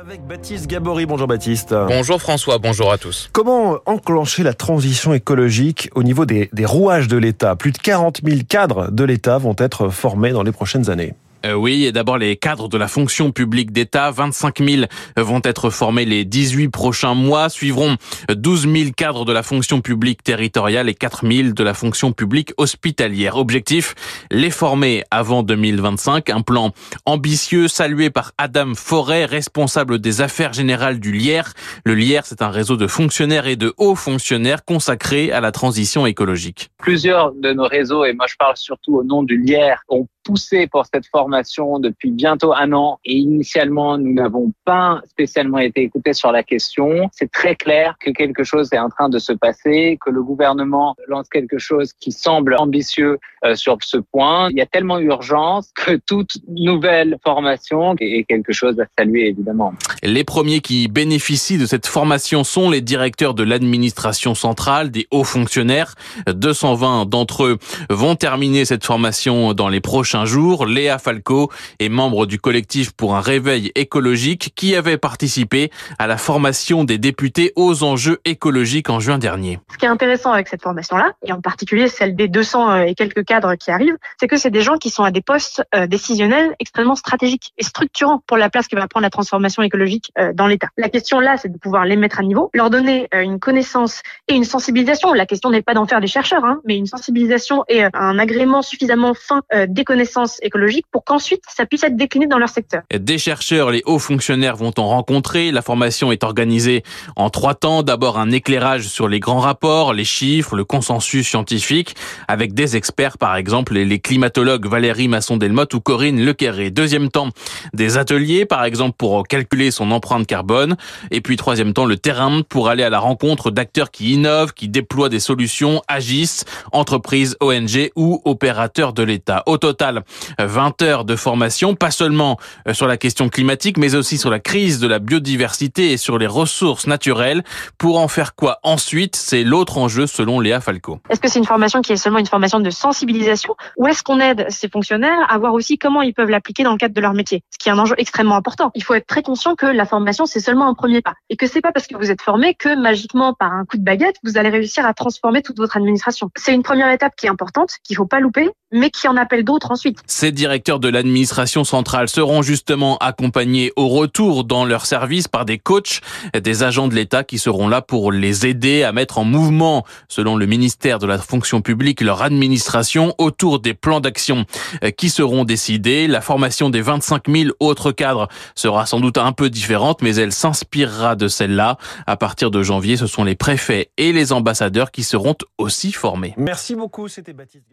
Avec Baptiste Gabory. Bonjour Baptiste. Bonjour François, bonjour à tous. Comment enclencher la transition écologique au niveau des, des rouages de l'État? Plus de 40 000 cadres de l'État vont être formés dans les prochaines années. Euh, oui, et d'abord les cadres de la fonction publique d'État, 25 000 vont être formés les 18 prochains mois. Suivront 12 000 cadres de la fonction publique territoriale et 4 000 de la fonction publique hospitalière. Objectif, les former avant 2025. Un plan ambitieux salué par Adam Forêt, responsable des affaires générales du Lierre. Le Lierre, c'est un réseau de fonctionnaires et de hauts fonctionnaires consacrés à la transition écologique. Plusieurs de nos réseaux, et moi je parle surtout au nom du Lierre, ont poussé pour cette formation depuis bientôt un an et initialement nous n'avons pas spécialement été écoutés sur la question. C'est très clair que quelque chose est en train de se passer, que le gouvernement lance quelque chose qui semble ambitieux euh, sur ce point. Il y a tellement urgence que toute nouvelle formation est quelque chose à saluer évidemment. Les premiers qui bénéficient de cette formation sont les directeurs de l'administration centrale, des hauts fonctionnaires. 220 d'entre eux vont terminer cette formation dans les prochains un jour, Léa Falco est membre du collectif pour un réveil écologique qui avait participé à la formation des députés aux enjeux écologiques en juin dernier. Ce qui est intéressant avec cette formation-là, et en particulier celle des 200 euh, et quelques cadres qui arrivent, c'est que c'est des gens qui sont à des postes euh, décisionnels extrêmement stratégiques et structurants pour la place que va prendre la transformation écologique euh, dans l'État. La question là, c'est de pouvoir les mettre à niveau, leur donner une connaissance et une sensibilisation. La question n'est pas d'en faire des chercheurs, hein, mais une sensibilisation et un agrément suffisamment fin des connaissances écologique pour qu'ensuite ça puisse être décliné dans leur secteur. Des chercheurs, les hauts fonctionnaires vont en rencontrer. La formation est organisée en trois temps. D'abord un éclairage sur les grands rapports, les chiffres, le consensus scientifique, avec des experts par exemple les climatologues Valérie Masson-Delmotte ou Corinne Lequerré. Deuxième temps, des ateliers par exemple pour calculer son empreinte carbone. Et puis troisième temps, le terrain pour aller à la rencontre d'acteurs qui innovent, qui déploient des solutions, agissent, entreprises, ONG ou opérateurs de l'État. Au total, 20 heures de formation, pas seulement euh, sur la question climatique, mais aussi sur la crise de la biodiversité et sur les ressources naturelles. Pour en faire quoi ensuite? C'est l'autre enjeu selon Léa Falco. Est-ce que c'est une formation qui est seulement une formation de sensibilisation? Ou est-ce qu'on aide ces fonctionnaires à voir aussi comment ils peuvent l'appliquer dans le cadre de leur métier? Ce qui est un enjeu extrêmement important. Il faut être très conscient que la formation, c'est seulement un premier pas et que c'est pas parce que vous êtes formé que magiquement par un coup de baguette, vous allez réussir à transformer toute votre administration. C'est une première étape qui est importante, qu'il faut pas louper, mais qui en appelle d'autres ensuite. Ces directeurs de l'administration centrale seront justement accompagnés au retour dans leur service par des coachs, des agents de l'État qui seront là pour les aider à mettre en mouvement, selon le ministère de la fonction publique, leur administration autour des plans d'action qui seront décidés. La formation des 25 000 autres cadres sera sans doute un peu différente, mais elle s'inspirera de celle-là. À partir de janvier, ce sont les préfets et les ambassadeurs qui seront aussi formés. Merci beaucoup, c'était Baptiste.